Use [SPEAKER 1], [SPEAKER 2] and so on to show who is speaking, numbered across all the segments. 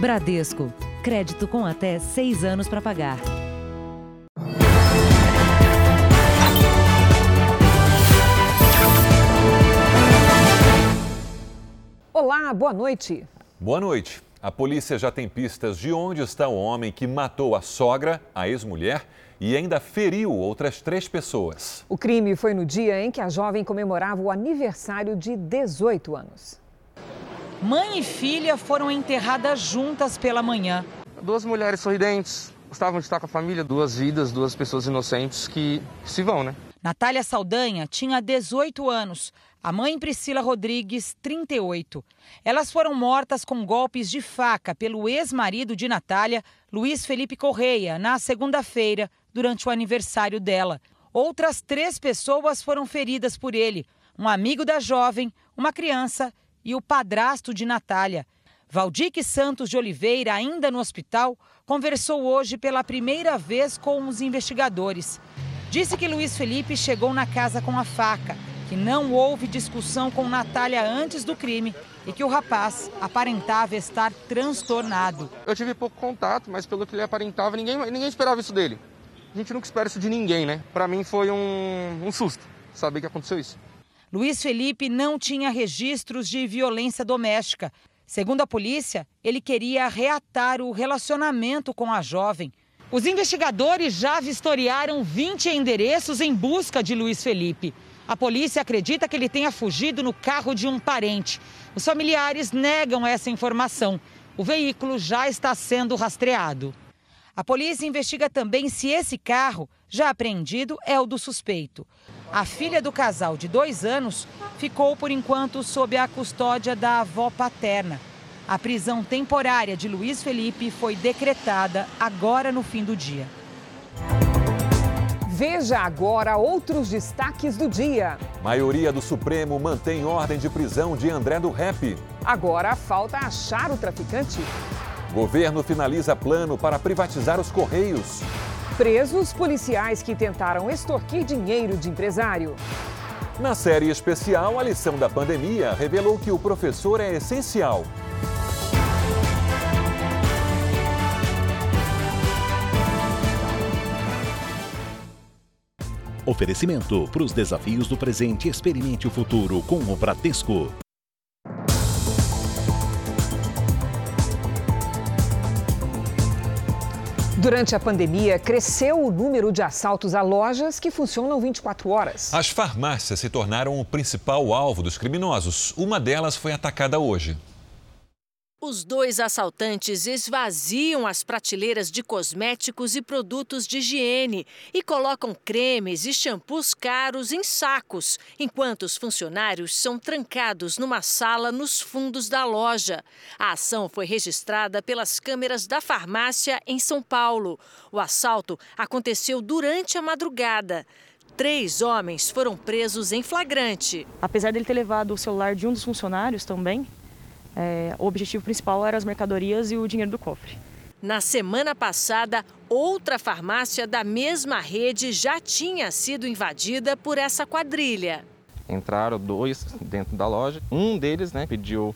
[SPEAKER 1] Bradesco. Crédito com até seis anos para pagar.
[SPEAKER 2] Olá, boa noite.
[SPEAKER 3] Boa noite. A polícia já tem pistas de onde está o homem que matou a sogra, a ex-mulher, e ainda feriu outras três pessoas.
[SPEAKER 2] O crime foi no dia em que a jovem comemorava o aniversário de 18 anos.
[SPEAKER 4] Mãe e filha foram enterradas juntas pela manhã.
[SPEAKER 5] Duas mulheres sorridentes, gostavam de estar com a família, duas vidas, duas pessoas inocentes que se vão, né?
[SPEAKER 4] Natália Saldanha tinha 18 anos, a mãe Priscila Rodrigues, 38. Elas foram mortas com golpes de faca pelo ex-marido de Natália, Luiz Felipe Correia, na segunda-feira, durante o aniversário dela. Outras três pessoas foram feridas por ele: um amigo da jovem, uma criança e o padrasto de Natália. Valdique Santos de Oliveira, ainda no hospital, conversou hoje pela primeira vez com os investigadores. Disse que Luiz Felipe chegou na casa com a faca, que não houve discussão com Natália antes do crime e que o rapaz aparentava estar transtornado.
[SPEAKER 5] Eu tive pouco contato, mas pelo que ele aparentava, ninguém, ninguém esperava isso dele. A gente nunca espera isso de ninguém, né? Para mim foi um, um susto saber que aconteceu isso.
[SPEAKER 4] Luiz Felipe não tinha registros de violência doméstica. Segundo a polícia, ele queria reatar o relacionamento com a jovem. Os investigadores já vistoriaram 20 endereços em busca de Luiz Felipe. A polícia acredita que ele tenha fugido no carro de um parente. Os familiares negam essa informação. O veículo já está sendo rastreado. A polícia investiga também se esse carro, já apreendido, é o do suspeito. A filha do casal de dois anos ficou, por enquanto, sob a custódia da avó paterna. A prisão temporária de Luiz Felipe foi decretada agora no fim do dia.
[SPEAKER 2] Veja agora outros destaques do dia.
[SPEAKER 3] Maioria do Supremo mantém ordem de prisão de André do Rep.
[SPEAKER 2] Agora falta achar o traficante.
[SPEAKER 3] Governo finaliza plano para privatizar os Correios.
[SPEAKER 2] Presos policiais que tentaram extorquir dinheiro de empresário.
[SPEAKER 3] Na série especial, a lição da pandemia revelou que o professor é essencial.
[SPEAKER 6] Oferecimento para os desafios do presente, experimente o futuro com o Bradesco.
[SPEAKER 2] Durante a pandemia, cresceu o número de assaltos a lojas que funcionam 24 horas.
[SPEAKER 3] As farmácias se tornaram o principal alvo dos criminosos. Uma delas foi atacada hoje.
[SPEAKER 7] Os dois assaltantes esvaziam as prateleiras de cosméticos e produtos de higiene e colocam cremes e shampoos caros em sacos, enquanto os funcionários são trancados numa sala nos fundos da loja. A ação foi registrada pelas câmeras da farmácia em São Paulo. O assalto aconteceu durante a madrugada. Três homens foram presos em flagrante.
[SPEAKER 8] Apesar dele ter levado o celular de um dos funcionários também, é, o objetivo principal era as mercadorias e o dinheiro do cofre.
[SPEAKER 7] Na semana passada, outra farmácia da mesma rede já tinha sido invadida por essa quadrilha.
[SPEAKER 5] Entraram dois dentro da loja. Um deles né, pediu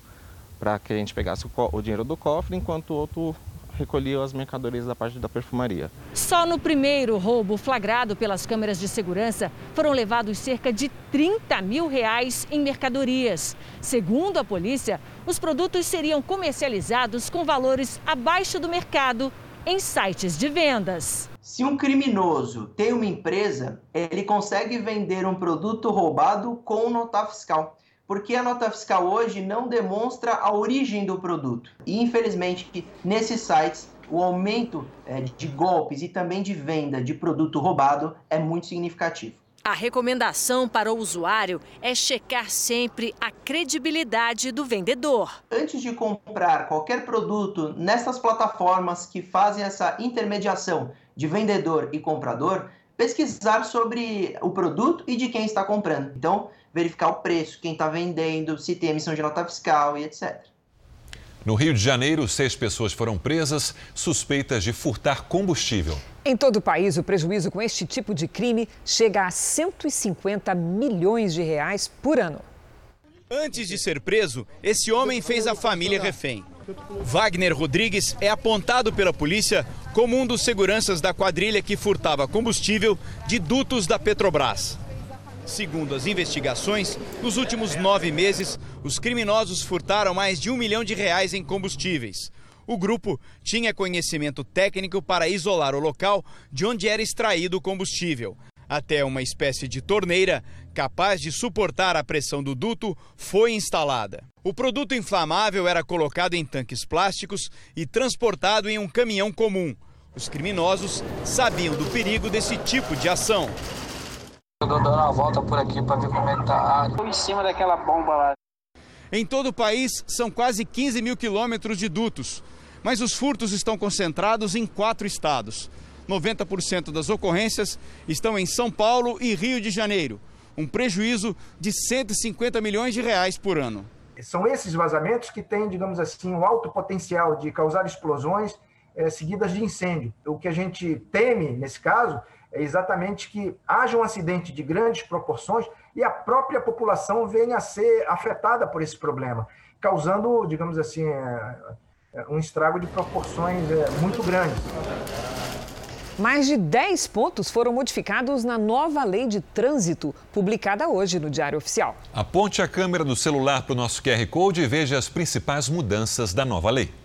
[SPEAKER 5] para que a gente pegasse o, o dinheiro do cofre, enquanto o outro recolhia as mercadorias da parte da perfumaria.
[SPEAKER 7] Só no primeiro roubo flagrado pelas câmeras de segurança foram levados cerca de 30 mil reais em mercadorias. Segundo a polícia, os produtos seriam comercializados com valores abaixo do mercado em sites de vendas.
[SPEAKER 9] Se um criminoso tem uma empresa, ele consegue vender um produto roubado com nota fiscal porque a nota fiscal hoje não demonstra a origem do produto. E infelizmente, nesses sites, o aumento é, de golpes e também de venda de produto roubado é muito significativo.
[SPEAKER 7] A recomendação para o usuário é checar sempre a credibilidade do vendedor.
[SPEAKER 9] Antes de comprar qualquer produto nessas plataformas que fazem essa intermediação de vendedor e comprador, pesquisar sobre o produto e de quem está comprando. Então, verificar o preço, quem está vendendo, se tem emissão de nota fiscal e etc.
[SPEAKER 3] No Rio de Janeiro, seis pessoas foram presas suspeitas de furtar combustível.
[SPEAKER 2] Em todo o país, o prejuízo com este tipo de crime chega a 150 milhões de reais por ano.
[SPEAKER 10] Antes de ser preso, esse homem fez a família refém.
[SPEAKER 11] Wagner Rodrigues é apontado pela polícia como um dos seguranças da quadrilha que furtava combustível de dutos da Petrobras. Segundo as investigações, nos últimos nove meses, os criminosos furtaram mais de um milhão de reais em combustíveis. O grupo tinha conhecimento técnico para isolar o local de onde era extraído o combustível. Até uma espécie de torneira capaz de suportar a pressão do duto foi instalada. O produto inflamável era colocado em tanques plásticos e transportado em um caminhão comum. Os criminosos sabiam do perigo desse tipo de ação.
[SPEAKER 12] Eu dando uma volta por aqui para ver como é que tá. Estou em cima daquela bomba lá.
[SPEAKER 11] Em todo o país, são quase 15 mil quilômetros de dutos, mas os furtos estão concentrados em quatro estados. 90% das ocorrências estão em São Paulo e Rio de Janeiro, um prejuízo de 150 milhões de reais por ano.
[SPEAKER 13] São esses vazamentos que têm, digamos assim, um alto potencial de causar explosões é, seguidas de incêndio. O que a gente teme nesse caso é exatamente que haja um acidente de grandes proporções e a própria população venha a ser afetada por esse problema, causando, digamos assim, é, um estrago de proporções é, muito grandes.
[SPEAKER 2] Mais de 10 pontos foram modificados na nova lei de trânsito, publicada hoje no Diário Oficial.
[SPEAKER 3] Aponte a câmera do celular para o nosso QR Code e veja as principais mudanças da nova lei.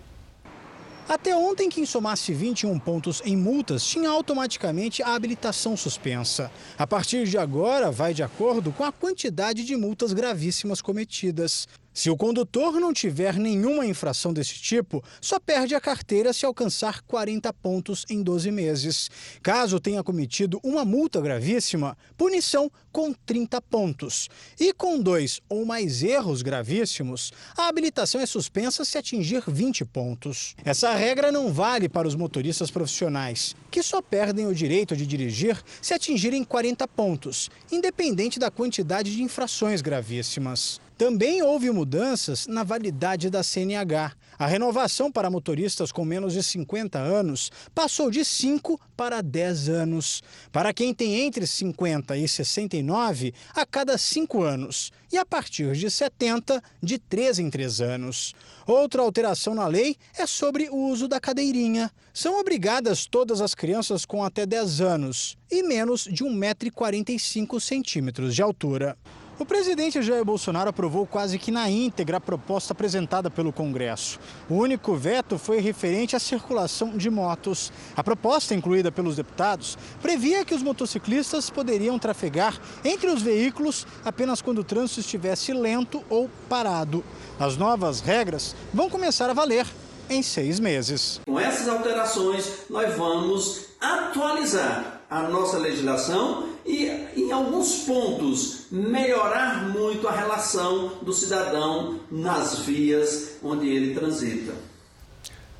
[SPEAKER 14] Até ontem, quem somasse 21 pontos em multas tinha automaticamente a habilitação suspensa. A partir de agora, vai de acordo com a quantidade de multas gravíssimas cometidas. Se o condutor não tiver nenhuma infração desse tipo, só perde a carteira se alcançar 40 pontos em 12 meses. Caso tenha cometido uma multa gravíssima, punição com 30 pontos. E com dois ou mais erros gravíssimos, a habilitação é suspensa se atingir 20 pontos. Essa regra não vale para os motoristas profissionais, que só perdem o direito de dirigir se atingirem 40 pontos, independente da quantidade de infrações gravíssimas. Também houve mudanças na validade da CNH. A renovação para motoristas com menos de 50 anos passou de 5 para 10 anos. Para quem tem entre 50 e 69, a cada 5 anos. E a partir de 70, de 3 em 3 anos. Outra alteração na lei é sobre o uso da cadeirinha. São obrigadas todas as crianças com até 10 anos e menos de 1,45m de altura. O presidente Jair Bolsonaro aprovou quase que na íntegra a proposta apresentada pelo Congresso. O único veto foi referente à circulação de motos. A proposta, incluída pelos deputados, previa que os motociclistas poderiam trafegar entre os veículos apenas quando o trânsito estivesse lento ou parado. As novas regras vão começar a valer em seis meses.
[SPEAKER 15] Com essas alterações, nós vamos atualizar a nossa legislação e, em alguns pontos, melhorar muito a relação do cidadão nas vias onde ele transita.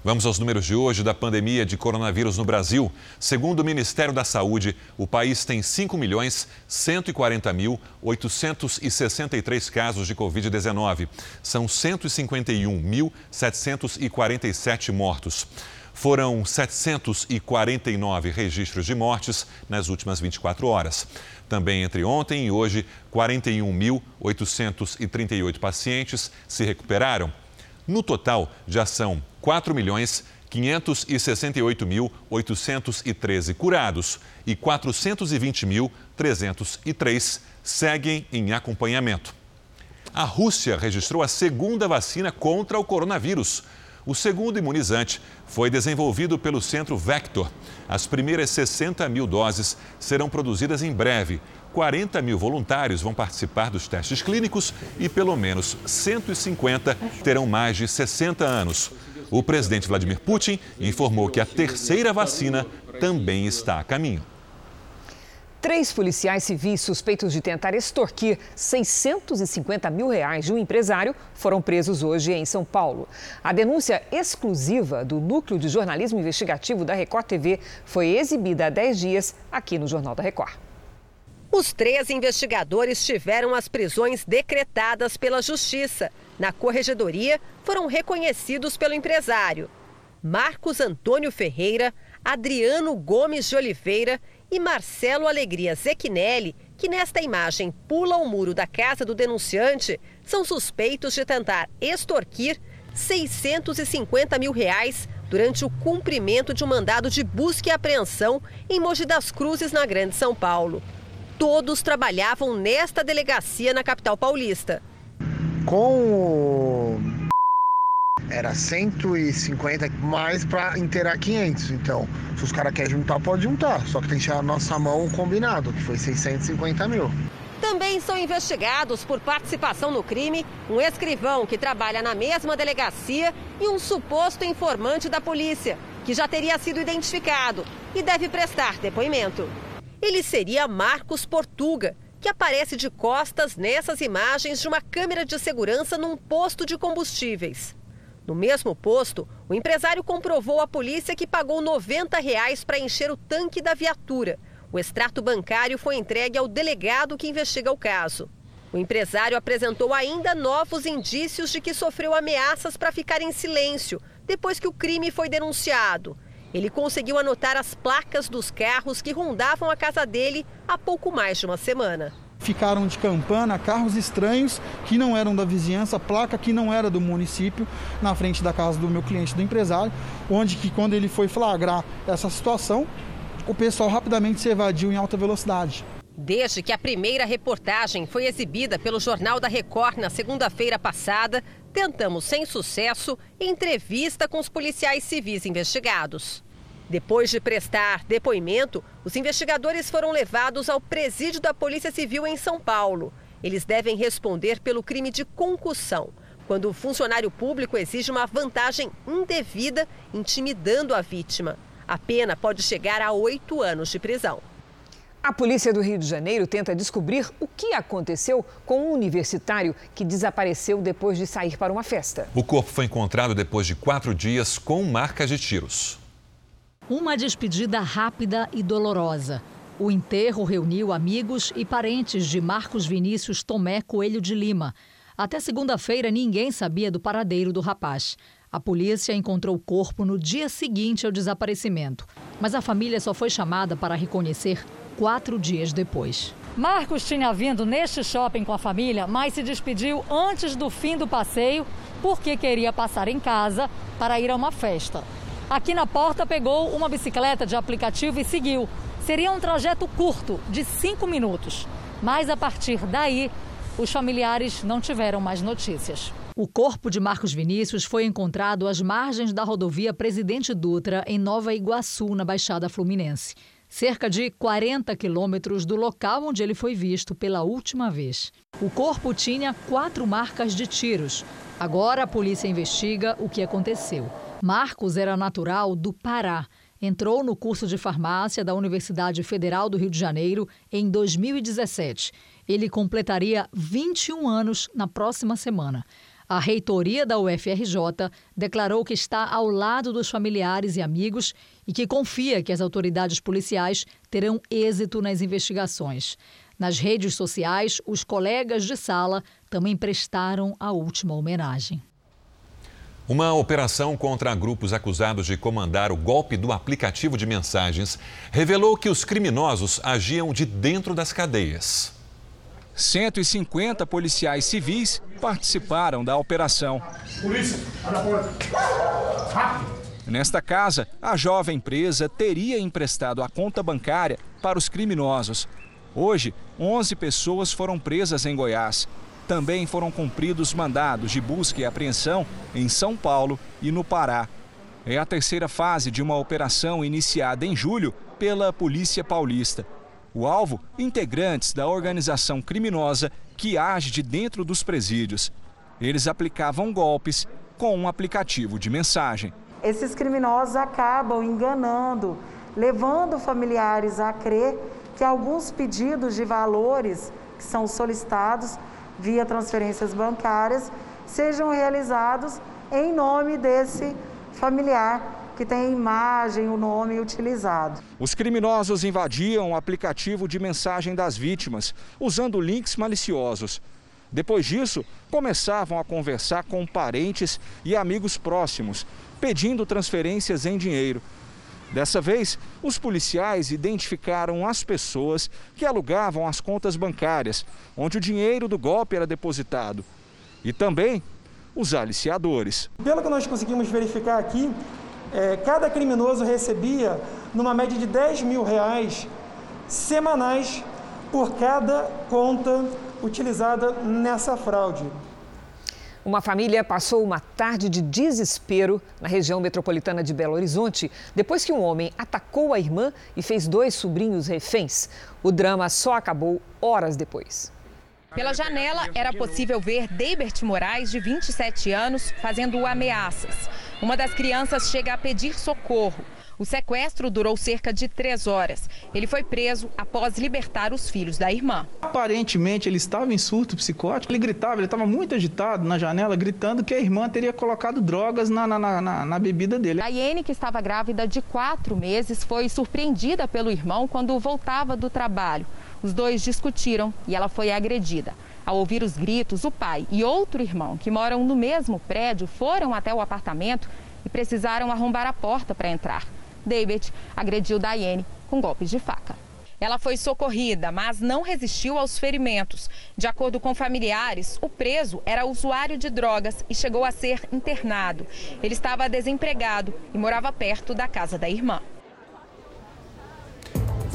[SPEAKER 3] Vamos aos números de hoje da pandemia de coronavírus no Brasil. Segundo o Ministério da Saúde, o país tem 5 milhões 140 mil 863 casos de Covid-19. São 151.747 mortos. Foram 749 registros de mortes nas últimas 24 horas. Também entre ontem e hoje, 41.838 pacientes se recuperaram. No total, já são 4 milhões 568.813 curados e 420.303 seguem em acompanhamento. A Rússia registrou a segunda vacina contra o coronavírus. O segundo imunizante foi desenvolvido pelo Centro Vector. As primeiras 60 mil doses serão produzidas em breve. 40 mil voluntários vão participar dos testes clínicos e pelo menos 150 terão mais de 60 anos. O presidente Vladimir Putin informou que a terceira vacina também está a caminho.
[SPEAKER 2] Três policiais civis suspeitos de tentar extorquir 650 mil reais de um empresário foram presos hoje em São Paulo. A denúncia exclusiva do Núcleo de Jornalismo Investigativo da Record TV foi exibida há 10 dias aqui no Jornal da Record.
[SPEAKER 16] Os três investigadores tiveram as prisões decretadas pela Justiça. Na corregedoria, foram reconhecidos pelo empresário. Marcos Antônio Ferreira, Adriano Gomes de Oliveira e Marcelo Alegria Zequinelli, que nesta imagem pula o muro da casa do denunciante, são suspeitos de tentar extorquir 650 mil reais durante o cumprimento de um mandado de busca e apreensão em Mogi das Cruzes, na Grande São Paulo. Todos trabalhavam nesta delegacia na capital paulista.
[SPEAKER 17] Com era 150 mais para inteirar 500. Então, se os caras querem juntar, pode juntar. Só que tem que tirar a nossa mão combinado, que foi 650 mil.
[SPEAKER 16] Também são investigados por participação no crime um escrivão que trabalha na mesma delegacia e um suposto informante da polícia, que já teria sido identificado e deve prestar depoimento. Ele seria Marcos Portuga, que aparece de costas nessas imagens de uma câmera de segurança num posto de combustíveis. No mesmo posto, o empresário comprovou à polícia que pagou R$ 90 para encher o tanque da viatura o extrato bancário foi entregue ao delegado que investiga o caso. O empresário apresentou ainda novos indícios de que sofreu ameaças para ficar em silêncio depois que o crime foi denunciado. Ele conseguiu anotar as placas dos carros que rondavam a casa dele há pouco mais de uma semana.
[SPEAKER 18] Ficaram de campana carros estranhos que não eram da vizinhança, placa que não era do município, na frente da casa do meu cliente, do empresário, onde que quando ele foi flagrar essa situação, o pessoal rapidamente se evadiu em alta velocidade.
[SPEAKER 16] Desde que a primeira reportagem foi exibida pelo Jornal da Record na segunda-feira passada, tentamos sem sucesso entrevista com os policiais civis investigados. Depois de prestar depoimento, os investigadores foram levados ao presídio da Polícia Civil em São Paulo. Eles devem responder pelo crime de concussão, quando o funcionário público exige uma vantagem indevida, intimidando a vítima. A pena pode chegar a oito anos de prisão.
[SPEAKER 2] A polícia do Rio de Janeiro tenta descobrir o que aconteceu com um universitário que desapareceu depois de sair para uma festa.
[SPEAKER 3] O corpo foi encontrado depois de quatro dias com marcas de tiros.
[SPEAKER 19] Uma despedida rápida e dolorosa. O enterro reuniu amigos e parentes de Marcos Vinícius Tomé Coelho de Lima. Até segunda-feira, ninguém sabia do paradeiro do rapaz. A polícia encontrou o corpo no dia seguinte ao desaparecimento, mas a família só foi chamada para reconhecer quatro dias depois.
[SPEAKER 20] Marcos tinha vindo neste shopping com a família, mas se despediu antes do fim do passeio porque queria passar em casa para ir a uma festa. Aqui na porta pegou uma bicicleta de aplicativo e seguiu. Seria um trajeto curto, de cinco minutos. Mas a partir daí, os familiares não tiveram mais notícias.
[SPEAKER 19] O corpo de Marcos Vinícius foi encontrado às margens da rodovia Presidente Dutra, em Nova Iguaçu, na Baixada Fluminense. Cerca de 40 quilômetros do local onde ele foi visto pela última vez. O corpo tinha quatro marcas de tiros. Agora a polícia investiga o que aconteceu. Marcos era natural do Pará. Entrou no curso de farmácia da Universidade Federal do Rio de Janeiro em 2017. Ele completaria 21 anos na próxima semana. A reitoria da UFRJ declarou que está ao lado dos familiares e amigos e que confia que as autoridades policiais terão êxito nas investigações. Nas redes sociais, os colegas de sala também prestaram a última homenagem.
[SPEAKER 3] Uma operação contra grupos acusados de comandar o golpe do aplicativo de mensagens revelou que os criminosos agiam de dentro das cadeias.
[SPEAKER 10] 150 policiais civis participaram da operação. Polícia, abre a porta. Rápido. Nesta casa, a jovem presa teria emprestado a conta bancária para os criminosos. Hoje, 11 pessoas foram presas em Goiás. Também foram cumpridos mandados de busca e apreensão em São Paulo e no Pará. É a terceira fase de uma operação iniciada em julho pela Polícia Paulista. O alvo, integrantes da organização criminosa que age de dentro dos presídios. Eles aplicavam golpes com um aplicativo de mensagem.
[SPEAKER 21] Esses criminosos acabam enganando, levando familiares a crer que alguns pedidos de valores que são solicitados via transferências bancárias sejam realizados em nome desse familiar que tem a imagem, o nome utilizado.
[SPEAKER 10] Os criminosos invadiam o aplicativo de mensagem das vítimas, usando links maliciosos. Depois disso, começavam a conversar com parentes e amigos próximos, pedindo transferências em dinheiro. Dessa vez, os policiais identificaram as pessoas que alugavam as contas bancárias, onde o dinheiro do golpe era depositado. E também
[SPEAKER 22] os aliciadores.
[SPEAKER 23] Pelo que nós conseguimos verificar aqui, é, cada criminoso recebia numa média de 10 mil reais semanais por cada conta utilizada nessa fraude.
[SPEAKER 2] Uma família passou uma tarde de desespero na região metropolitana de Belo Horizonte depois que um homem atacou a irmã e fez dois sobrinhos reféns. O drama só acabou horas depois.
[SPEAKER 24] Pela janela, era possível ver Deibert Moraes, de 27 anos, fazendo ameaças. Uma das crianças chega a pedir socorro. O sequestro durou cerca de três horas. Ele foi preso após libertar os filhos da irmã.
[SPEAKER 25] Aparentemente, ele estava em surto psicótico. Ele gritava, ele estava muito agitado na janela, gritando que a irmã teria colocado drogas na, na, na, na bebida dele.
[SPEAKER 24] A Iene, que estava grávida de quatro meses, foi surpreendida pelo irmão quando voltava do trabalho. Os dois discutiram e ela foi agredida. Ao ouvir os gritos, o pai e outro irmão, que moram no mesmo prédio, foram até o apartamento e precisaram arrombar a porta para entrar. David agrediu Daiane com golpes de faca. Ela foi socorrida, mas não resistiu aos ferimentos. De acordo com familiares, o preso era usuário de drogas e chegou a ser internado. Ele estava desempregado e morava perto da casa da irmã.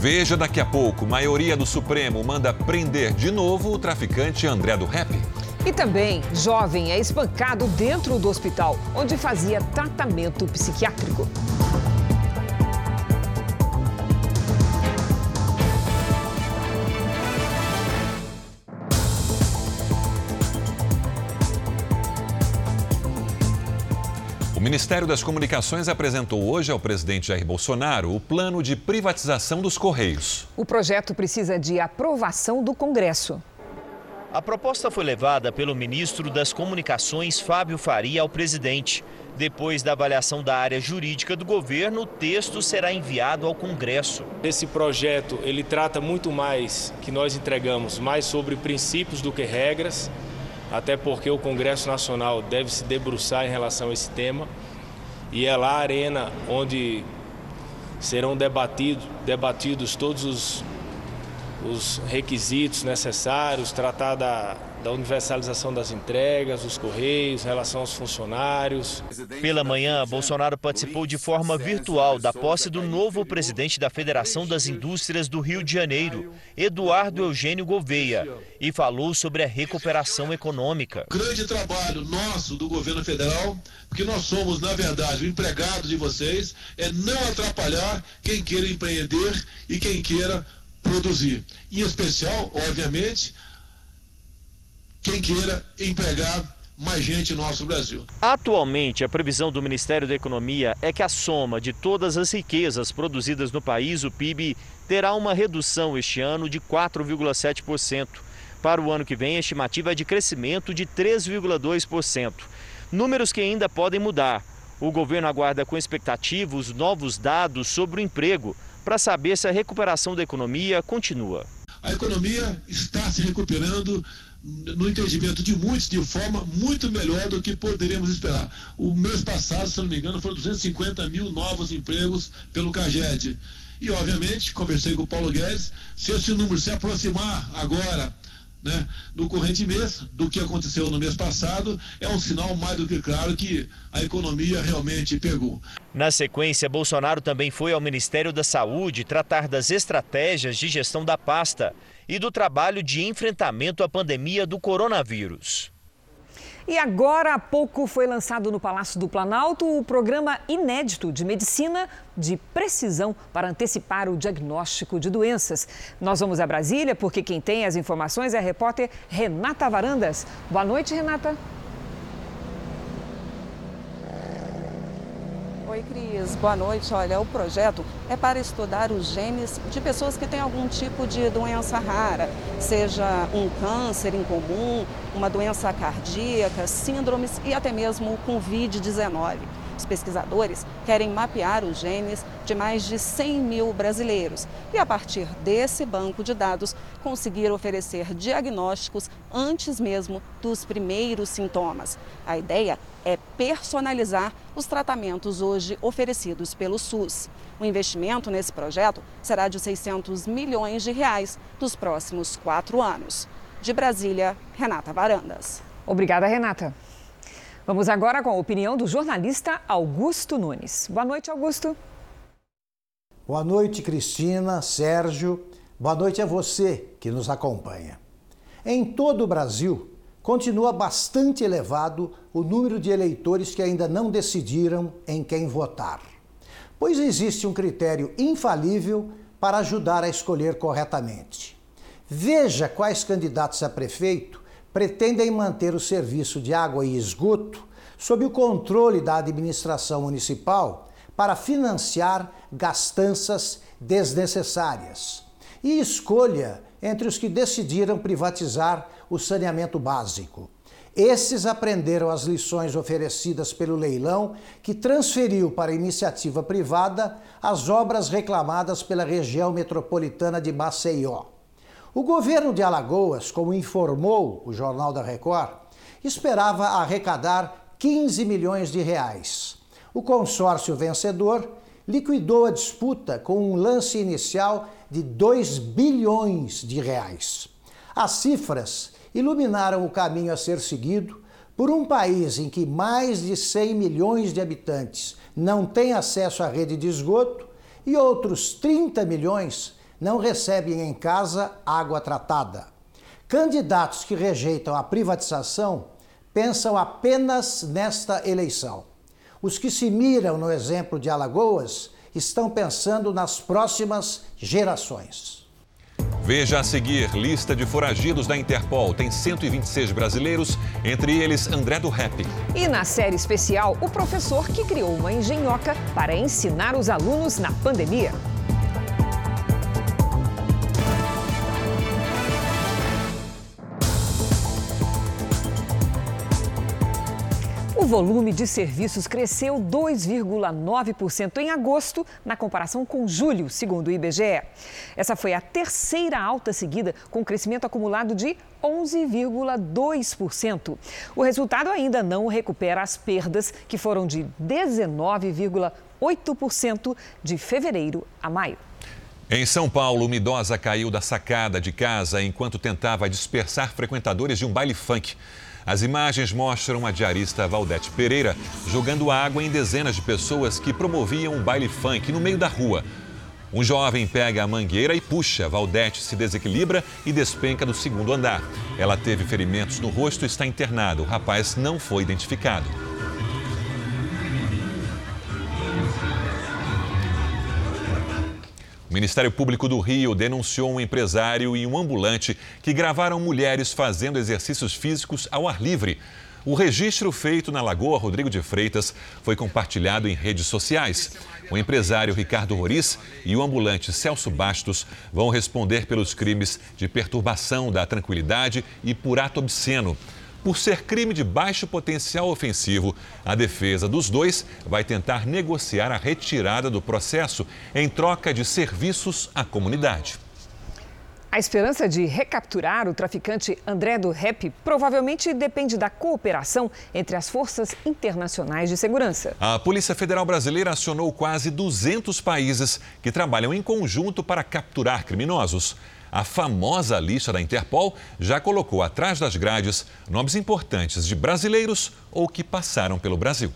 [SPEAKER 3] Veja daqui a pouco: maioria do Supremo manda prender de novo o traficante André do Rap.
[SPEAKER 2] E também, jovem é espancado dentro do hospital, onde fazia tratamento psiquiátrico.
[SPEAKER 3] Ministério das Comunicações apresentou hoje ao presidente Jair Bolsonaro o plano de privatização dos Correios.
[SPEAKER 2] O projeto precisa de aprovação do Congresso.
[SPEAKER 26] A proposta foi levada pelo ministro das Comunicações, Fábio Faria, ao presidente. Depois da avaliação da área jurídica do governo, o texto será enviado ao Congresso.
[SPEAKER 27] Esse projeto, ele trata muito mais, que nós entregamos, mais sobre princípios do que regras até porque o Congresso Nacional deve se debruçar em relação a esse tema. E é lá a arena onde serão debatido, debatidos todos os, os requisitos necessários, tratar da, da universalização das entregas, dos correios, em relação aos funcionários.
[SPEAKER 26] Pela manhã, Bolsonaro participou de forma virtual da posse do novo presidente da Federação das Indústrias do Rio de Janeiro, Eduardo Eugênio Gouveia, e falou sobre a recuperação econômica.
[SPEAKER 28] Grande trabalho nosso do governo federal, porque nós somos, na verdade, o empregado de vocês, é não atrapalhar quem queira empreender e quem queira produzir. Em especial, obviamente, quem queira empregar mais gente no nosso Brasil.
[SPEAKER 26] Atualmente, a previsão do Ministério da Economia é que a soma de todas as riquezas produzidas no país, o PIB, terá uma redução este ano de 4,7%. Para o ano que vem, a estimativa é de crescimento de 3,2%. Números que ainda podem mudar. O governo aguarda com expectativa os novos dados sobre o emprego para saber se a recuperação da economia continua.
[SPEAKER 28] A economia está se recuperando no entendimento de muitos, de forma muito melhor do que poderíamos esperar. O mês passado, se não me engano, foram 250 mil novos empregos pelo CAGED. E, obviamente, conversei com o Paulo Guedes, se esse número se aproximar agora né, no corrente mês do que aconteceu no mês passado, é um sinal mais do que claro que a economia realmente pegou.
[SPEAKER 26] Na sequência, Bolsonaro também foi ao Ministério da Saúde tratar das estratégias de gestão da pasta e do trabalho de enfrentamento à pandemia do coronavírus.
[SPEAKER 2] E agora há pouco foi lançado no Palácio do Planalto o programa inédito de medicina de precisão para antecipar o diagnóstico de doenças. Nós vamos a Brasília porque quem tem as informações é a repórter Renata Varandas. Boa noite, Renata.
[SPEAKER 29] Oi, Cris. Boa noite. Olha, o projeto é para estudar os genes de pessoas que têm algum tipo de doença rara, seja um câncer incomum, uma doença cardíaca, síndromes e até mesmo o Covid-19. Os pesquisadores querem mapear os genes de mais de 100 mil brasileiros e, a partir desse banco de dados, conseguir oferecer diagnósticos antes mesmo dos primeiros sintomas. A ideia é personalizar os tratamentos hoje oferecidos pelo SUS. O investimento nesse projeto será de 600 milhões de reais nos próximos quatro anos. De Brasília, Renata Varandas.
[SPEAKER 2] Obrigada, Renata. Vamos agora com a opinião do jornalista Augusto Nunes. Boa noite, Augusto.
[SPEAKER 30] Boa noite, Cristina, Sérgio. Boa noite a você que nos acompanha. Em todo o Brasil, continua bastante elevado o número de eleitores que ainda não decidiram em quem votar, pois existe um critério infalível para ajudar a escolher corretamente. Veja quais candidatos a prefeito pretendem manter o serviço de água e esgoto sob o controle da administração municipal para financiar gastanças desnecessárias. E escolha entre os que decidiram privatizar o saneamento básico. Esses aprenderam as lições oferecidas pelo leilão, que transferiu para iniciativa privada as obras reclamadas pela região metropolitana de Maceió. O governo de Alagoas, como informou o Jornal da Record, esperava arrecadar 15 milhões de reais. O consórcio vencedor liquidou a disputa com um lance inicial de 2 bilhões de reais. As cifras iluminaram o caminho a ser seguido por um país em que mais de 100 milhões de habitantes não têm acesso à rede de esgoto e outros 30 milhões não recebem em casa água tratada. Candidatos que rejeitam a privatização pensam apenas nesta eleição. Os que se miram no exemplo de Alagoas estão pensando nas próximas gerações.
[SPEAKER 3] Veja a seguir: lista de foragidos da Interpol. Tem 126 brasileiros, entre eles André do Rap.
[SPEAKER 2] E na série especial, o professor que criou uma engenhoca para ensinar os alunos na pandemia. Volume de serviços cresceu 2,9% em agosto, na comparação com julho, segundo o IBGE. Essa foi a terceira alta seguida, com crescimento acumulado de 11,2%. O resultado ainda não recupera as perdas, que foram de 19,8% de fevereiro a maio.
[SPEAKER 3] Em São Paulo, uma idosa caiu da sacada de casa enquanto tentava dispersar frequentadores de um baile funk. As imagens mostram a diarista Valdete Pereira jogando água em dezenas de pessoas que promoviam um baile funk no meio da rua. Um jovem pega a mangueira e puxa. Valdete se desequilibra e despenca do segundo andar. Ela teve ferimentos no rosto e está internada. O rapaz não foi identificado. O Ministério Público do Rio denunciou um empresário e um ambulante que gravaram mulheres fazendo exercícios físicos ao ar livre. O registro feito na Lagoa Rodrigo de Freitas foi compartilhado em redes sociais. O empresário Ricardo Roriz e o ambulante Celso Bastos vão responder pelos crimes de perturbação da tranquilidade e por ato obsceno. Por ser crime de baixo potencial ofensivo, a defesa dos dois vai tentar negociar a retirada do processo em troca de serviços à comunidade.
[SPEAKER 2] A esperança de recapturar o traficante André do Rep provavelmente depende da cooperação entre as forças internacionais de segurança.
[SPEAKER 3] A Polícia Federal Brasileira acionou quase 200 países que trabalham em conjunto para capturar criminosos. A famosa lista da Interpol já colocou atrás das grades nomes importantes de brasileiros ou que passaram pelo Brasil.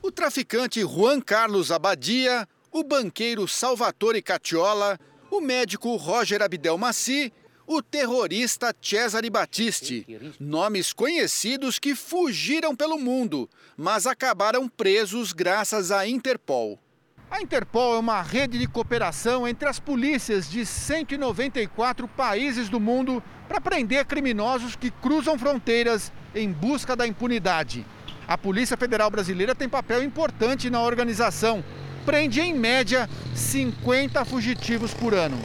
[SPEAKER 31] O traficante Juan Carlos Abadia, o banqueiro Salvatore Catiola, o médico Roger Abdel Maci, o terrorista Cesare Battisti. Nomes conhecidos que fugiram pelo mundo, mas acabaram presos graças à Interpol. A Interpol é uma rede de cooperação entre as polícias de 194 países do mundo para prender criminosos que cruzam fronteiras em busca da impunidade. A Polícia Federal Brasileira tem papel importante na organização. Prende, em média, 50 fugitivos por ano.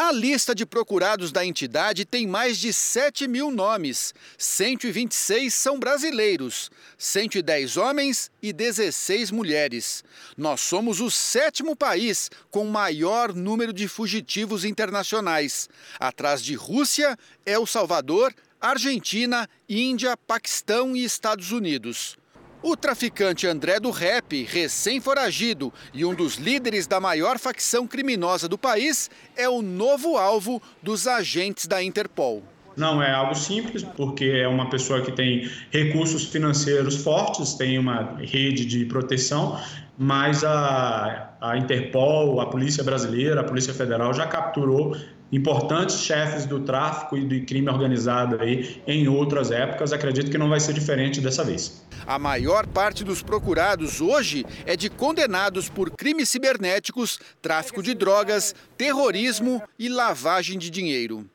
[SPEAKER 31] A lista de procurados da entidade tem mais de 7 mil nomes. 126 são brasileiros, 110 homens e 16 mulheres. Nós somos o sétimo país com maior número de fugitivos internacionais. Atrás de Rússia, El Salvador, Argentina, Índia, Paquistão e Estados Unidos. O traficante André do Rep, recém-foragido e um dos líderes da maior facção criminosa do país, é o novo alvo dos agentes da Interpol.
[SPEAKER 32] Não é algo simples, porque é uma pessoa que tem recursos financeiros fortes, tem uma rede de proteção, mas a, a Interpol, a Polícia Brasileira, a Polícia Federal já capturou importantes chefes do tráfico e do crime organizado aí em outras épocas. Acredito que não vai ser diferente dessa vez.
[SPEAKER 31] A maior parte dos procurados hoje é de condenados por crimes cibernéticos, tráfico de drogas, terrorismo e lavagem de dinheiro.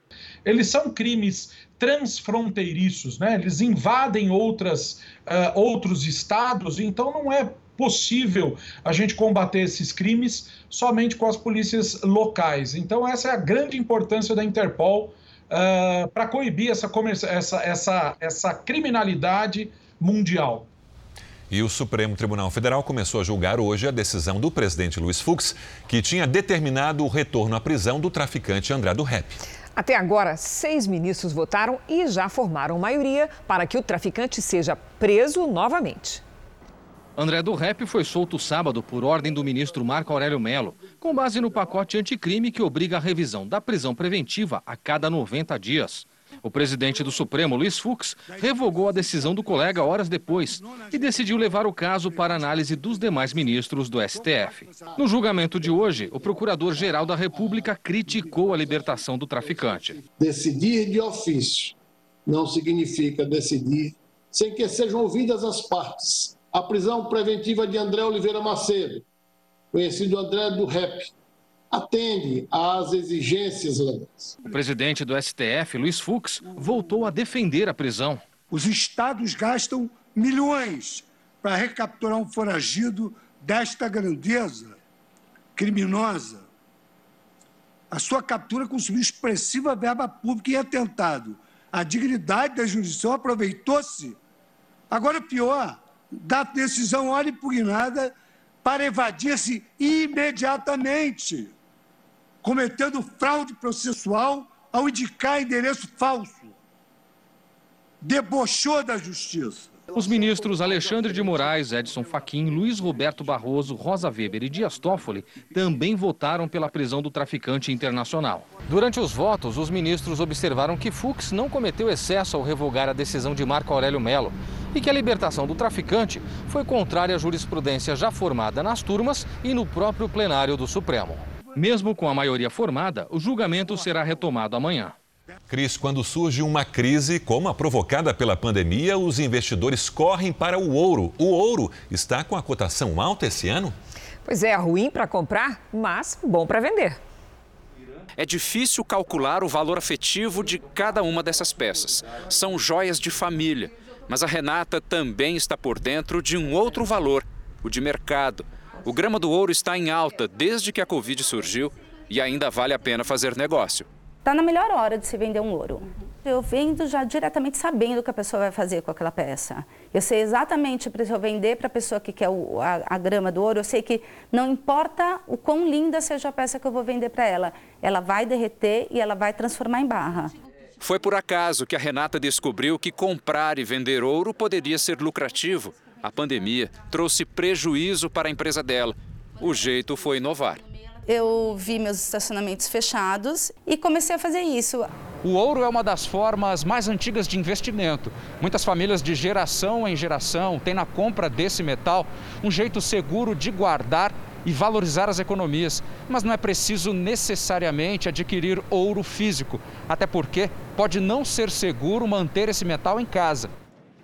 [SPEAKER 33] Eles são crimes transfronteiriços, né? Eles invadem outras, uh, outros estados, então não é possível a gente combater esses crimes somente com as polícias locais. Então, essa é a grande importância da Interpol uh, para coibir essa, essa, essa, essa criminalidade mundial.
[SPEAKER 3] E o Supremo Tribunal Federal começou a julgar hoje a decisão do presidente Luiz Fux, que tinha determinado o retorno à prisão do traficante André do Rep.
[SPEAKER 2] Até agora, seis ministros votaram e já formaram maioria para que o traficante seja preso novamente.
[SPEAKER 34] André do Rep foi solto sábado por ordem do ministro Marco Aurélio Melo, com base no pacote anticrime que obriga a revisão da prisão preventiva a cada 90 dias. O presidente do Supremo, Luiz Fux, revogou a decisão do colega horas depois e decidiu levar o caso para análise dos demais ministros do STF. No julgamento de hoje, o procurador-geral da República criticou a libertação do traficante.
[SPEAKER 35] Decidir de ofício não significa decidir sem que sejam ouvidas as partes a prisão preventiva de André Oliveira Macedo, conhecido André do REP, atende às exigências legais.
[SPEAKER 34] O presidente do STF, Luiz Fux, voltou a defender a prisão.
[SPEAKER 36] Os estados gastam milhões para recapturar um foragido desta grandeza criminosa. A sua captura consumiu expressiva verba pública e atentado à dignidade da jurisdição, aproveitou-se. Agora, pior, da decisão ora impugnada para evadir-se imediatamente, cometendo fraude processual ao indicar endereço falso. Debochou da justiça.
[SPEAKER 34] Os ministros Alexandre de Moraes, Edson Fachin, Luiz Roberto Barroso, Rosa Weber e Dias Toffoli também votaram pela prisão do traficante internacional. Durante os votos, os ministros observaram que Fux não cometeu excesso ao revogar a decisão de Marco Aurélio Melo e que a libertação do traficante foi contrária à jurisprudência já formada nas turmas e no próprio plenário do Supremo. Mesmo com a maioria formada, o julgamento será retomado amanhã.
[SPEAKER 3] Cris, quando surge uma crise como a provocada pela pandemia, os investidores correm para o ouro. O ouro está com a cotação alta esse ano?
[SPEAKER 2] Pois é, ruim para comprar, mas bom para vender.
[SPEAKER 37] É difícil calcular o valor afetivo de cada uma dessas peças. São joias de família. Mas a Renata também está por dentro de um outro valor, o de mercado. O grama do ouro está em alta desde que a Covid surgiu e ainda vale a pena fazer negócio
[SPEAKER 38] está na melhor hora de se vender um ouro. Eu vendo já diretamente sabendo o que a pessoa vai fazer com aquela peça. Eu sei exatamente para eu vender para a pessoa que quer o, a, a, grama do ouro, eu sei que não importa o quão linda seja a peça que eu vou vender para ela, ela vai derreter e ela vai transformar em barra.
[SPEAKER 37] Foi por acaso que a Renata descobriu que comprar e vender ouro poderia ser lucrativo. A pandemia trouxe prejuízo para a empresa dela. O jeito foi inovar
[SPEAKER 38] eu vi meus estacionamentos fechados e comecei a fazer isso.
[SPEAKER 34] O ouro é uma das formas mais antigas de investimento. Muitas famílias de geração em geração têm na compra desse metal um jeito seguro de guardar e valorizar as economias. Mas não é preciso necessariamente adquirir ouro físico, até porque pode não ser seguro manter esse metal em casa.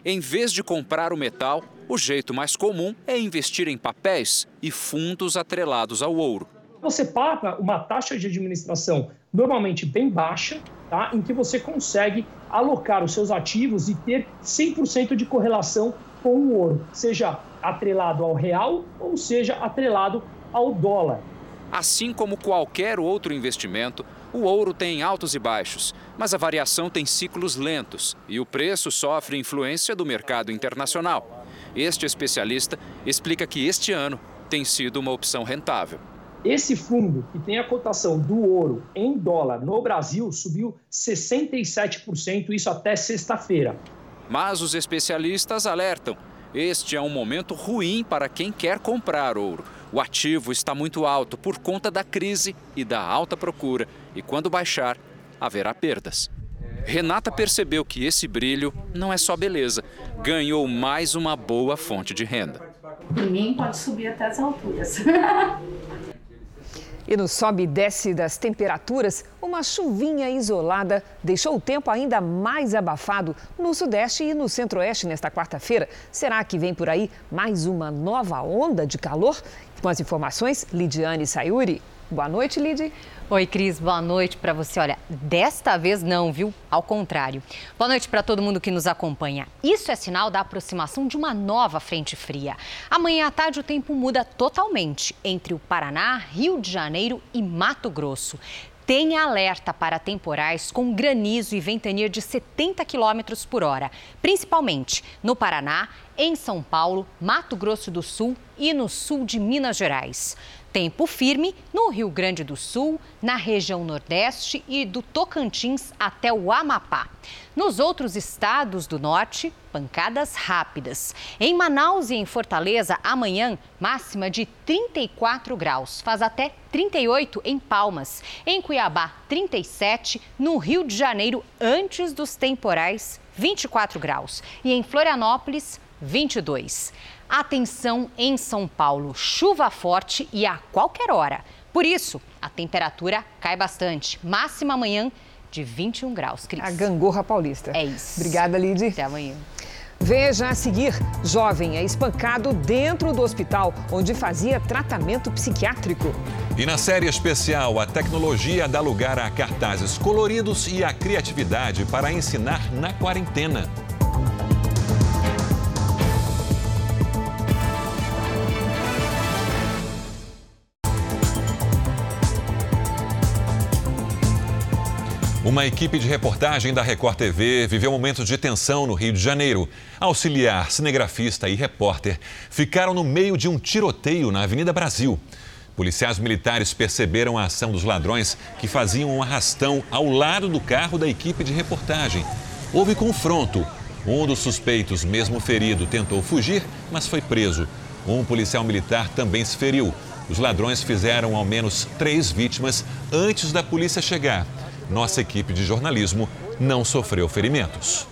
[SPEAKER 37] Em vez de comprar o metal, o jeito mais comum é investir em papéis e fundos atrelados ao ouro
[SPEAKER 22] você paga uma taxa de administração normalmente bem baixa, tá? em que você consegue alocar os seus ativos e ter 100% de correlação com o ouro, seja atrelado ao real ou seja atrelado ao dólar.
[SPEAKER 37] Assim como qualquer outro investimento, o ouro tem altos e baixos, mas a variação tem ciclos lentos e o preço sofre influência do mercado internacional. Este especialista explica que este ano tem sido uma opção rentável.
[SPEAKER 22] Esse fundo, que tem a cotação do ouro em dólar no Brasil, subiu 67%, isso até sexta-feira.
[SPEAKER 37] Mas os especialistas alertam: este é um momento ruim para quem quer comprar ouro. O ativo está muito alto por conta da crise e da alta procura, e quando baixar, haverá perdas. Renata percebeu que esse brilho não é só beleza. Ganhou mais uma boa fonte de renda.
[SPEAKER 38] Ninguém pode subir até as alturas.
[SPEAKER 2] E no sobe e desce das temperaturas, uma chuvinha isolada deixou o tempo ainda mais abafado no sudeste e no centro-oeste nesta quarta-feira. Será que vem por aí mais uma nova onda de calor? Com as informações, Lidiane Sayuri. Boa noite, Lid.
[SPEAKER 39] Oi, Cris, boa noite para você. Olha, desta vez não, viu? Ao contrário. Boa noite para todo mundo que nos acompanha. Isso é sinal da aproximação de uma nova frente fria. Amanhã à tarde o tempo muda totalmente entre o Paraná, Rio de Janeiro e Mato Grosso tem alerta para temporais com granizo e ventania de 70 km por hora, principalmente no Paraná, em São Paulo, Mato Grosso do Sul e no sul de Minas Gerais. Tempo firme no Rio Grande do Sul, na região Nordeste e do Tocantins até o Amapá. Nos outros estados do norte, pancadas rápidas. Em Manaus e em Fortaleza, amanhã, máxima de 34 graus. Faz até 38 em Palmas. Em Cuiabá, 37. No Rio de Janeiro, antes dos temporais, 24 graus. E em Florianópolis, 22. Atenção em São Paulo, chuva forte e a qualquer hora. Por isso, a temperatura cai bastante. Máxima amanhã de 21 graus, Cris.
[SPEAKER 2] A gangorra paulista.
[SPEAKER 39] É isso.
[SPEAKER 2] Obrigada, Lid.
[SPEAKER 39] Até amanhã.
[SPEAKER 2] Veja a seguir: jovem é espancado dentro do hospital onde fazia tratamento psiquiátrico.
[SPEAKER 3] E na série especial, a tecnologia dá lugar a cartazes coloridos e a criatividade para ensinar na quarentena. Uma equipe de reportagem da Record TV viveu momentos de tensão no Rio de Janeiro. Auxiliar, cinegrafista e repórter ficaram no meio de um tiroteio na Avenida Brasil. Policiais militares perceberam a ação dos ladrões que faziam um arrastão ao lado do carro da equipe de reportagem. Houve confronto. Um dos suspeitos, mesmo ferido, tentou fugir, mas foi preso. Um policial militar também se feriu. Os ladrões fizeram ao menos três vítimas antes da polícia chegar nossa equipe de jornalismo não sofreu ferimentos.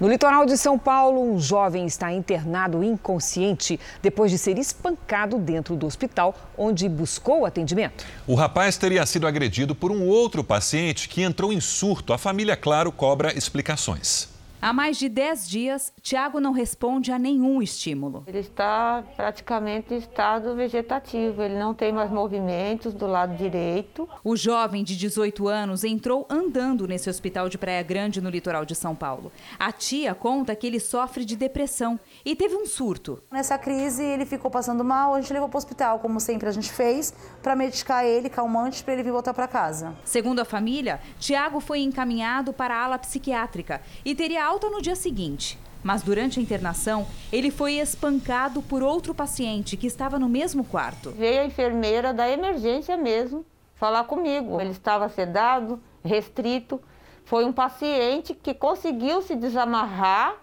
[SPEAKER 2] No litoral de São Paulo, um jovem está internado inconsciente depois de ser espancado dentro do hospital onde buscou atendimento.
[SPEAKER 3] O rapaz teria sido agredido por um outro paciente que entrou em surto. A família, claro, cobra explicações.
[SPEAKER 40] Há mais de 10 dias, Tiago não responde a nenhum estímulo.
[SPEAKER 41] Ele está praticamente em estado vegetativo, ele não tem mais movimentos do lado direito.
[SPEAKER 40] O jovem de 18 anos entrou andando nesse hospital de Praia Grande, no litoral de São Paulo. A tia conta que ele sofre de depressão e teve um surto.
[SPEAKER 42] Nessa crise, ele ficou passando mal, a gente levou para o hospital, como sempre a gente fez, para medicar ele, calmante, para ele vir voltar para casa.
[SPEAKER 40] Segundo a família, Tiago foi encaminhado para a ala psiquiátrica e teria alta no dia seguinte. Mas durante a internação, ele foi espancado por outro paciente que estava no mesmo quarto.
[SPEAKER 41] Veio a enfermeira da emergência mesmo falar comigo. Ele estava sedado, restrito. Foi um paciente que conseguiu se desamarrar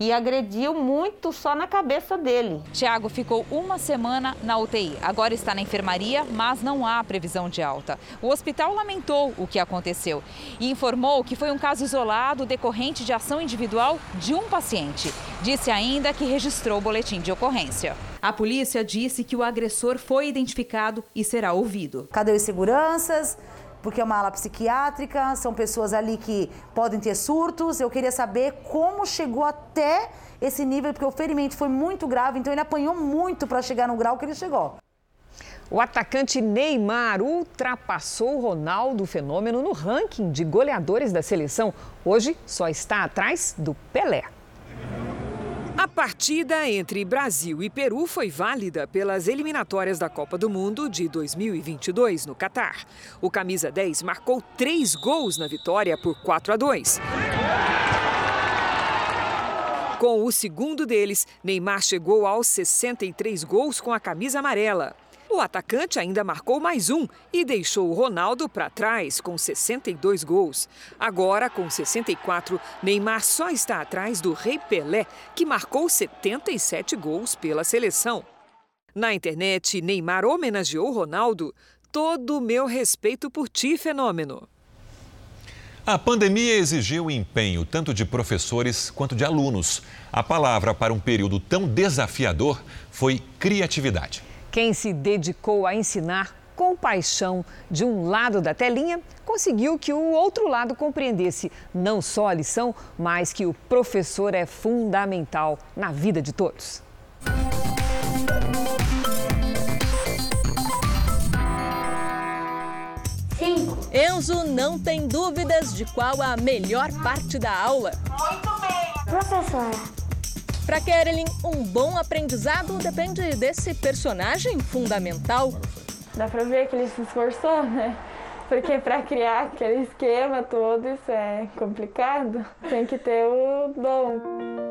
[SPEAKER 41] e agrediu muito só na cabeça dele.
[SPEAKER 40] Tiago ficou uma semana na UTI. Agora está na enfermaria, mas não há previsão de alta. O hospital lamentou o que aconteceu e informou que foi um caso isolado decorrente de ação individual de um paciente. Disse ainda que registrou o boletim de ocorrência. A polícia disse que o agressor foi identificado e será ouvido.
[SPEAKER 42] Cadê os seguranças? Porque é uma ala psiquiátrica, são pessoas ali que podem ter surtos. Eu queria saber como chegou até esse nível, porque o ferimento foi muito grave, então ele apanhou muito para chegar no grau que ele chegou.
[SPEAKER 2] O atacante Neymar ultrapassou Ronaldo Fenômeno no ranking de goleadores da seleção. Hoje só está atrás do Pelé. A partida entre Brasil e Peru foi válida pelas eliminatórias da Copa do Mundo de 2022 no Catar. O camisa 10 marcou três gols na vitória por 4 a 2. Com o segundo deles, Neymar chegou aos 63 gols com a camisa amarela. O atacante ainda marcou mais um e deixou o Ronaldo para trás com 62 gols. Agora, com 64, Neymar só está atrás do Rei Pelé, que marcou 77 gols pela seleção. Na internet, Neymar homenageou Ronaldo. Todo o meu respeito por ti, fenômeno.
[SPEAKER 3] A pandemia exigiu empenho tanto de professores quanto de alunos. A palavra para um período tão desafiador foi criatividade.
[SPEAKER 2] Quem se dedicou a ensinar com paixão de um lado da telinha conseguiu que o outro lado compreendesse não só a lição, mas que o professor é fundamental na vida de todos.
[SPEAKER 43] Cinco. Enzo não tem dúvidas de qual a melhor parte da aula.
[SPEAKER 44] Muito bem. Professora.
[SPEAKER 43] Para Kerelin, um bom aprendizado depende desse personagem fundamental.
[SPEAKER 45] Dá para ver que ele se esforçou, né? Porque para criar aquele esquema todo, isso é complicado. Tem que ter o dom.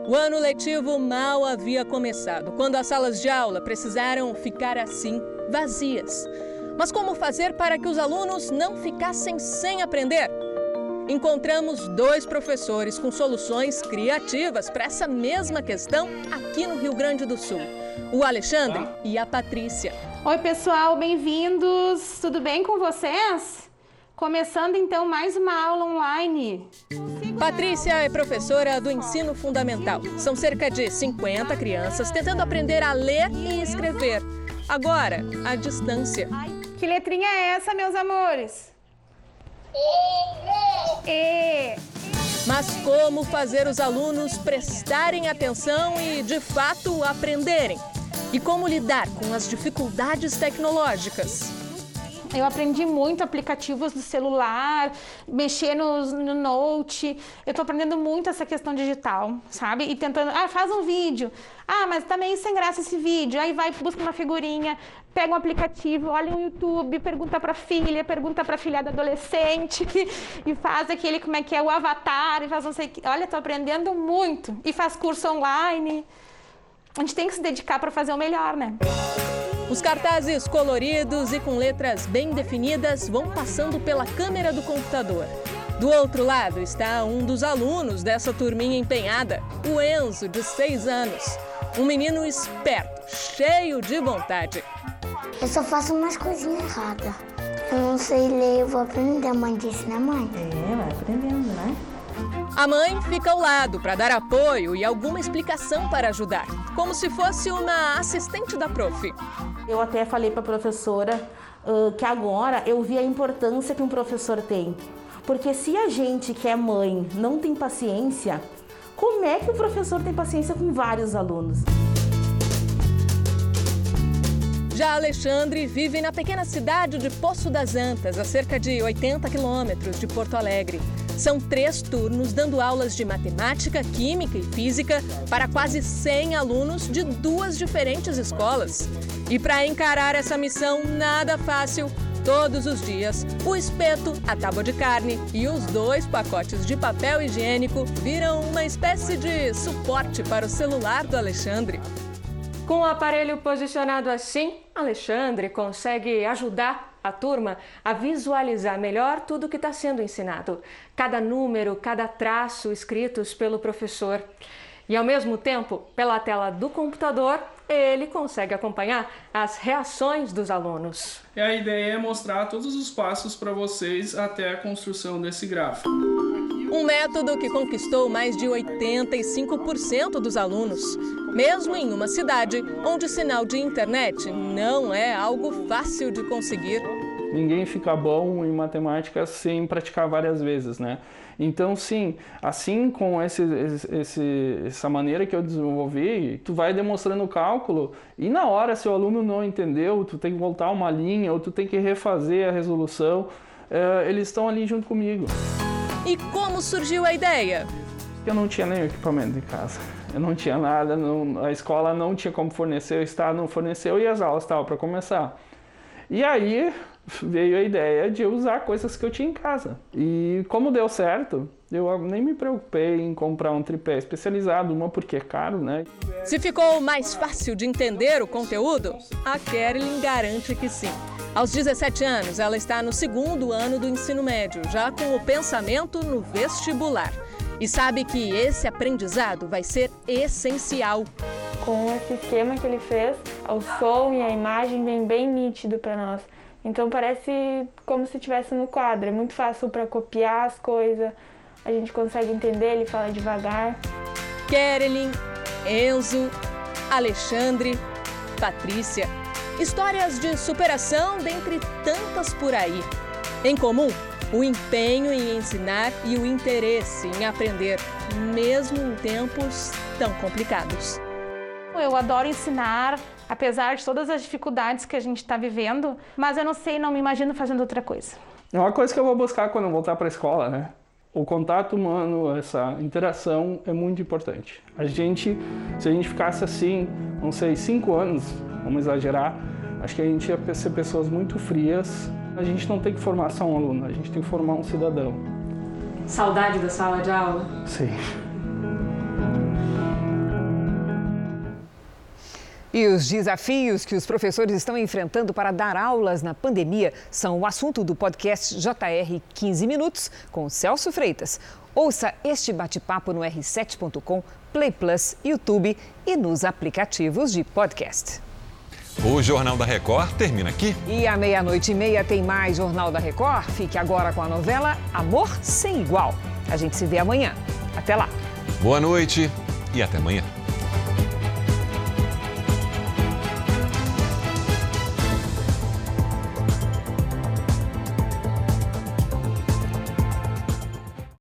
[SPEAKER 43] O ano letivo mal havia começado, quando as salas de aula precisaram ficar assim, vazias. Mas como fazer para que os alunos não ficassem sem aprender? Encontramos dois professores com soluções criativas para essa mesma questão aqui no Rio Grande do Sul: o Alexandre e a Patrícia.
[SPEAKER 46] Oi, pessoal, bem-vindos. Tudo bem com vocês? Começando então mais uma aula online.
[SPEAKER 43] Patrícia é professora do ensino fundamental. São cerca de 50 crianças tentando aprender a ler e escrever. Agora, à distância.
[SPEAKER 46] Que letrinha é essa, meus amores? E.
[SPEAKER 43] Mas como fazer os alunos prestarem atenção e, de fato, aprenderem? E como lidar com as dificuldades tecnológicas?
[SPEAKER 46] Eu aprendi muito aplicativos do celular, mexer no, no Note. Eu estou aprendendo muito essa questão digital, sabe? E tentando, ah, faz um vídeo. Ah, mas tá meio sem graça esse vídeo. Aí vai, busca uma figurinha, pega um aplicativo, olha no YouTube, pergunta para filha, pergunta para filha da adolescente e faz aquele como é que é o avatar e faz não sei, olha, estou aprendendo muito e faz curso online. A gente tem que se dedicar para fazer o melhor, né?
[SPEAKER 43] Os cartazes coloridos e com letras bem definidas vão passando pela câmera do computador. Do outro lado está um dos alunos dessa turminha empenhada, o Enzo, de 6 anos. Um menino esperto, cheio de vontade.
[SPEAKER 44] Eu só faço umas coisinhas erradas. Eu não sei ler, eu vou aprender. A mãe disse, né, mãe?
[SPEAKER 45] É, vai aprendendo, né?
[SPEAKER 43] A mãe fica ao lado para dar apoio e alguma explicação para ajudar, como se fosse uma assistente da prof.
[SPEAKER 45] Eu até falei para a professora uh, que agora eu vi a importância que um professor tem. Porque se a gente que é mãe não tem paciência, como é que o professor tem paciência com vários alunos?
[SPEAKER 43] Já Alexandre vive na pequena cidade de Poço das Antas, a cerca de 80 quilômetros de Porto Alegre. São três turnos dando aulas de matemática, química e física para quase 100 alunos de duas diferentes escolas. E para encarar essa missão nada fácil, todos os dias, o espeto, a tábua de carne e os dois pacotes de papel higiênico viram uma espécie de suporte para o celular do Alexandre. Com o aparelho posicionado assim, Alexandre consegue ajudar a turma a visualizar melhor tudo o que está sendo ensinado. Cada número, cada traço escritos pelo professor. E ao mesmo tempo, pela tela do computador, ele consegue acompanhar as reações dos alunos.
[SPEAKER 47] E a ideia é mostrar todos os passos para vocês até a construção desse gráfico.
[SPEAKER 43] Um método que conquistou mais de 85% dos alunos, mesmo em uma cidade onde sinal de internet não é algo fácil de conseguir.
[SPEAKER 47] Ninguém fica bom em matemática sem praticar várias vezes, né? Então, sim, assim com esse, esse, essa maneira que eu desenvolvi, tu vai demonstrando o cálculo e na hora, se o aluno não entendeu, tu tem que voltar uma linha ou tu tem que refazer a resolução, é, eles estão ali junto comigo.
[SPEAKER 43] E como surgiu a ideia?
[SPEAKER 47] Eu não tinha nenhum equipamento em casa. Eu não tinha nada, não, a escola não tinha como fornecer, o Estado não forneceu e as aulas estavam para começar. E aí veio a ideia de usar coisas que eu tinha em casa. E como deu certo, eu nem me preocupei em comprar um tripé especializado, uma porque é caro, né?
[SPEAKER 43] Se ficou mais fácil de entender o conteúdo, a Kerlin garante que sim. Aos 17 anos, ela está no segundo ano do ensino médio, já com o pensamento no vestibular. E sabe que esse aprendizado vai ser essencial.
[SPEAKER 45] Com esse esquema que ele fez, o som e a imagem vem bem nítido para nós.
[SPEAKER 48] Então parece como se estivesse no quadro. É muito fácil para copiar as coisas. A gente consegue entender, ele fala devagar.
[SPEAKER 43] Kerelin, Enzo, Alexandre, Patrícia. Histórias de superação dentre tantas por aí. Em comum, o empenho em ensinar e o interesse em aprender, mesmo em tempos tão complicados.
[SPEAKER 46] Eu adoro ensinar, apesar de todas as dificuldades que a gente está vivendo, mas eu não sei, não me imagino fazendo outra coisa.
[SPEAKER 47] É uma coisa que eu vou buscar quando eu voltar para a escola, né? O contato humano, essa interação é muito importante. A gente, se a gente ficasse assim, não sei, cinco anos, vamos exagerar, acho que a gente ia ser pessoas muito frias. A gente não tem que formar só um aluno, a gente tem que formar um cidadão.
[SPEAKER 46] Saudade da sala de aula?
[SPEAKER 47] Sim.
[SPEAKER 2] E os desafios que os professores estão enfrentando para dar aulas na pandemia são o assunto do podcast JR 15 Minutos com Celso Freitas. Ouça este bate-papo no r7.com, Play Plus, YouTube e nos aplicativos de podcast.
[SPEAKER 3] O Jornal da Record termina aqui.
[SPEAKER 2] E à meia-noite e meia tem mais Jornal da Record. Fique agora com a novela Amor Sem Igual. A gente se vê amanhã. Até lá.
[SPEAKER 3] Boa noite e até amanhã.